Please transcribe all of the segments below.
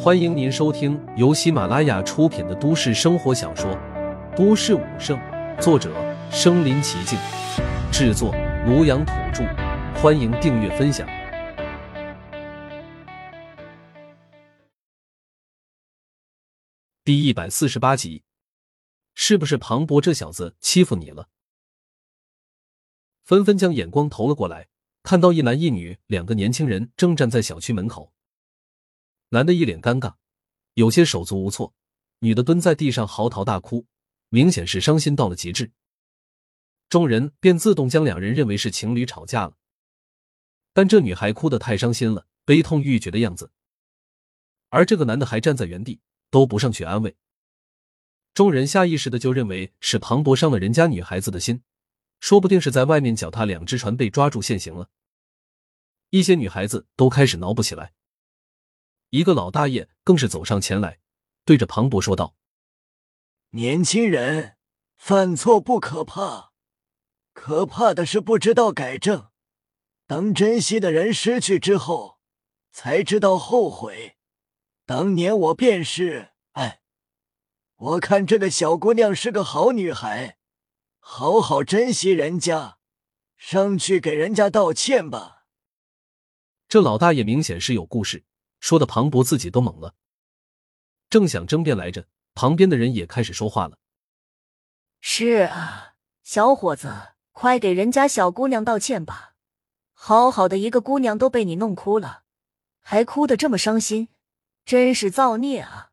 欢迎您收听由喜马拉雅出品的都市生活小说《都市武圣》，作者：身临其境，制作：庐阳土著。欢迎订阅分享。第一百四十八集，是不是庞博这小子欺负你了？纷纷将眼光投了过来，看到一男一女两个年轻人正站在小区门口。男的一脸尴尬，有些手足无措；女的蹲在地上嚎啕大哭，明显是伤心到了极致。众人便自动将两人认为是情侣吵架了。但这女孩哭得太伤心了，悲痛欲绝的样子，而这个男的还站在原地，都不上去安慰。众人下意识的就认为是庞博伤了人家女孩子的心，说不定是在外面脚踏两只船被抓住现行了。一些女孩子都开始挠不起来。一个老大爷更是走上前来，对着庞博说道：“年轻人犯错不可怕，可怕的是不知道改正。当珍惜的人失去之后，才知道后悔。当年我便是……哎，我看这个小姑娘是个好女孩，好好珍惜人家，上去给人家道歉吧。”这老大爷明显是有故事。说的庞博自己都懵了，正想争辩来着，旁边的人也开始说话了：“是啊，小伙子，快给人家小姑娘道歉吧！好好的一个姑娘都被你弄哭了，还哭得这么伤心，真是造孽啊！”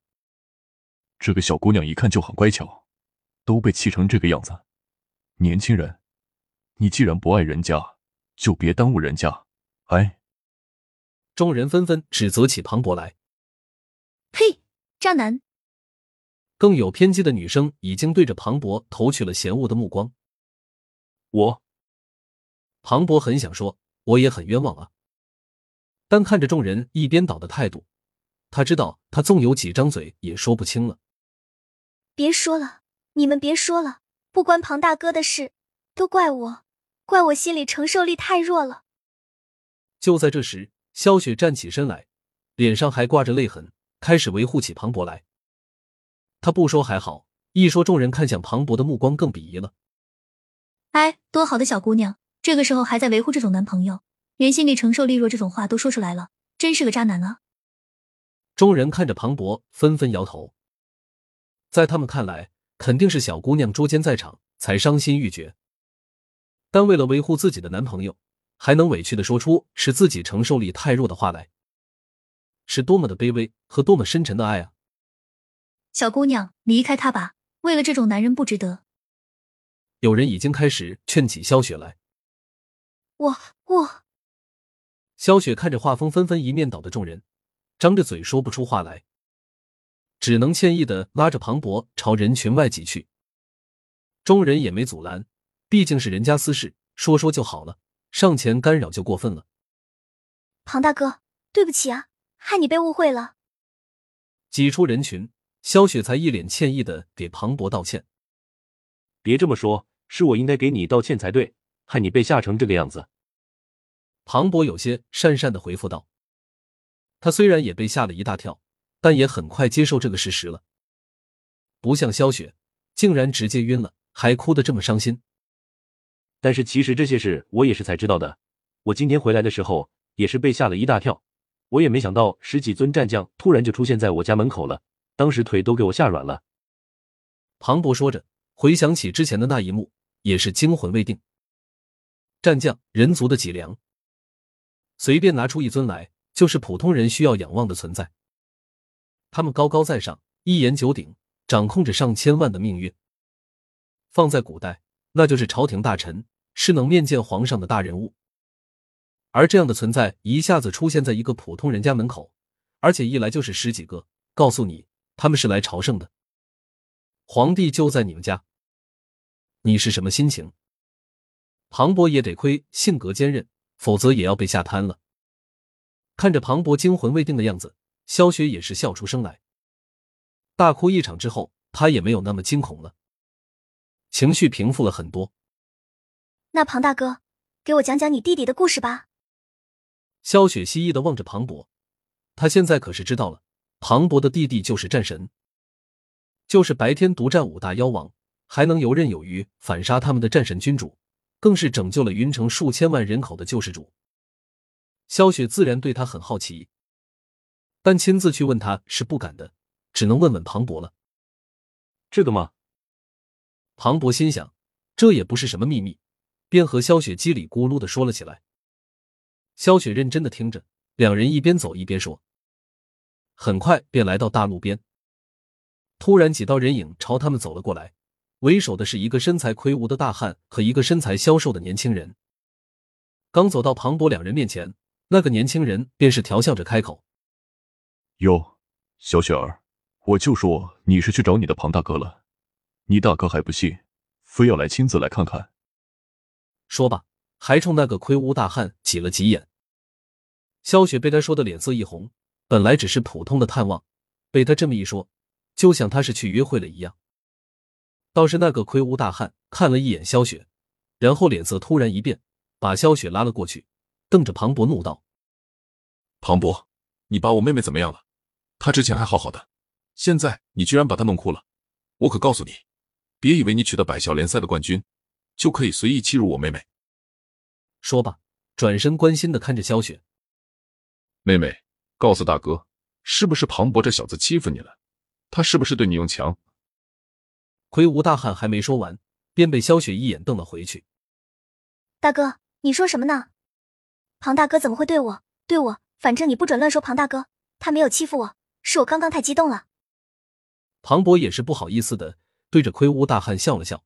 这个小姑娘一看就很乖巧，都被气成这个样子。年轻人，你既然不爱人家，就别耽误人家。哎。众人纷纷指责起庞博来。呸！渣男！更有偏激的女生已经对着庞博投去了嫌恶的目光。我，庞博很想说，我也很冤枉啊。但看着众人一边倒的态度，他知道他纵有几张嘴也说不清了。别说了，你们别说了，不关庞大哥的事，都怪我，怪我心理承受力太弱了。就在这时。萧雪站起身来，脸上还挂着泪痕，开始维护起庞博来。他不说还好，一说，众人看向庞博的目光更鄙夷了。哎，多好的小姑娘，这个时候还在维护这种男朋友，连心理承受力弱这种话都说出来了，真是个渣男啊！众人看着庞博，纷纷摇头。在他们看来，肯定是小姑娘捉奸在场，才伤心欲绝。但为了维护自己的男朋友。还能委屈的说出是自己承受力太弱的话来，是多么的卑微和多么深沉的爱啊！小姑娘，离开他吧，为了这种男人不值得。有人已经开始劝起萧雪来。我我，萧雪看着画风纷纷一面倒的众人，张着嘴说不出话来，只能歉意的拉着庞博朝人群外挤去。众人也没阻拦，毕竟是人家私事，说说就好了。上前干扰就过分了，庞大哥，对不起啊，害你被误会了。挤出人群，萧雪才一脸歉意的给庞博道歉。别这么说，是我应该给你道歉才对，害你被吓成这个样子。庞博有些讪讪的回复道：“他虽然也被吓了一大跳，但也很快接受这个事实了。不像萧雪，竟然直接晕了，还哭得这么伤心。”但是其实这些事我也是才知道的。我今天回来的时候也是被吓了一大跳，我也没想到十几尊战将突然就出现在我家门口了，当时腿都给我吓软了。庞博说着，回想起之前的那一幕，也是惊魂未定。战将人族的脊梁，随便拿出一尊来，就是普通人需要仰望的存在。他们高高在上，一言九鼎，掌控着上千万的命运。放在古代，那就是朝廷大臣。是能面见皇上的大人物，而这样的存在一下子出现在一个普通人家门口，而且一来就是十几个，告诉你他们是来朝圣的。皇帝就在你们家，你是什么心情？庞博也得亏性格坚韧，否则也要被吓瘫了。看着庞博惊魂未定的样子，萧雪也是笑出声来。大哭一场之后，他也没有那么惊恐了，情绪平复了很多。那庞大哥，给我讲讲你弟弟的故事吧。萧雪蜥蜴的望着庞博，他现在可是知道了，庞博的弟弟就是战神，就是白天独占五大妖王，还能游刃有余反杀他们的战神君主，更是拯救了云城数千万人口的救世主。萧雪自然对他很好奇，但亲自去问他是不敢的，只能问问庞博了。这个吗？庞博心想，这也不是什么秘密，便和萧雪叽里咕噜的说了起来。萧雪认真的听着，两人一边走一边说。很快便来到大路边，突然几道人影朝他们走了过来，为首的是一个身材魁梧的大汉和一个身材消瘦的年轻人。刚走到庞博两人面前，那个年轻人便是调笑着开口：“哟，小雪儿，我就说你是去找你的庞大哥了，你大哥还不信，非要来亲自来看看。”说罢，还冲那个魁梧大汉挤了几眼。萧雪被他说的脸色一红。本来只是普通的探望，被他这么一说，就像他是去约会了一样。倒是那个魁梧大汉看了一眼萧雪，然后脸色突然一变，把萧雪拉了过去，瞪着庞博怒道：“庞博，你把我妹妹怎么样了？她之前还好好的，现在你居然把她弄哭了！我可告诉你，别以为你取得百校联赛的冠军，就可以随意欺辱我妹妹。”说罢，转身关心的看着萧雪，妹妹。告诉大哥，是不是庞博这小子欺负你了？他是不是对你用强？魁梧大汉还没说完，便被萧雪一眼瞪了回去。大哥，你说什么呢？庞大哥怎么会对我？对我？反正你不准乱说庞大哥，他没有欺负我，是我刚刚太激动了。庞博也是不好意思的，对着魁梧大汉笑了笑。